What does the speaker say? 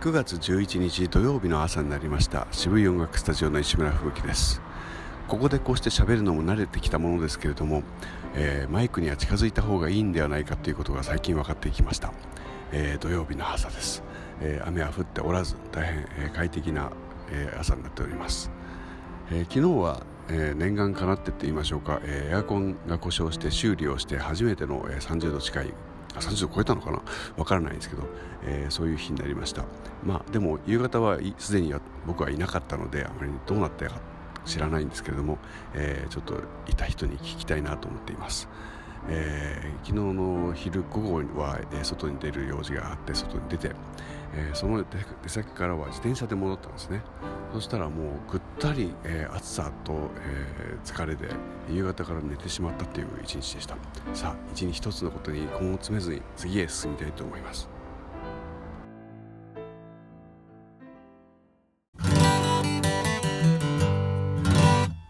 9月11日土曜日の朝になりました。渋い音楽スタジオの石村吹雪です。ここでこうして喋るのも慣れてきたものですけれども、えー、マイクには近づいた方がいいんではないかということが最近分かってきました、えー、土曜日の朝です、えー、雨は降っておらず大変、え快適な、え朝になっております、え昨日はえー、念願かなってって言いましょうか、えー、エアコンが故障して修理をして初めての、えー、30度近い30度超えたのかな？わからないですけど、えー、そういう日になりました。まあでも夕方はすでに僕はいなかったのであまりどうなったか知らないんですけれども、えー、ちょっといた人に聞きたいなと思っています。えー、昨日の昼午後は、え、外に出る用事があって外に出て、え、その出先からは自転車で戻ったんですね。そしたらもうぐったり、えー、暑さと、えー、疲れで夕方から寝てしまったという一日でした。さあ一日一つのことに根を詰めずに次へ進みたいと思います。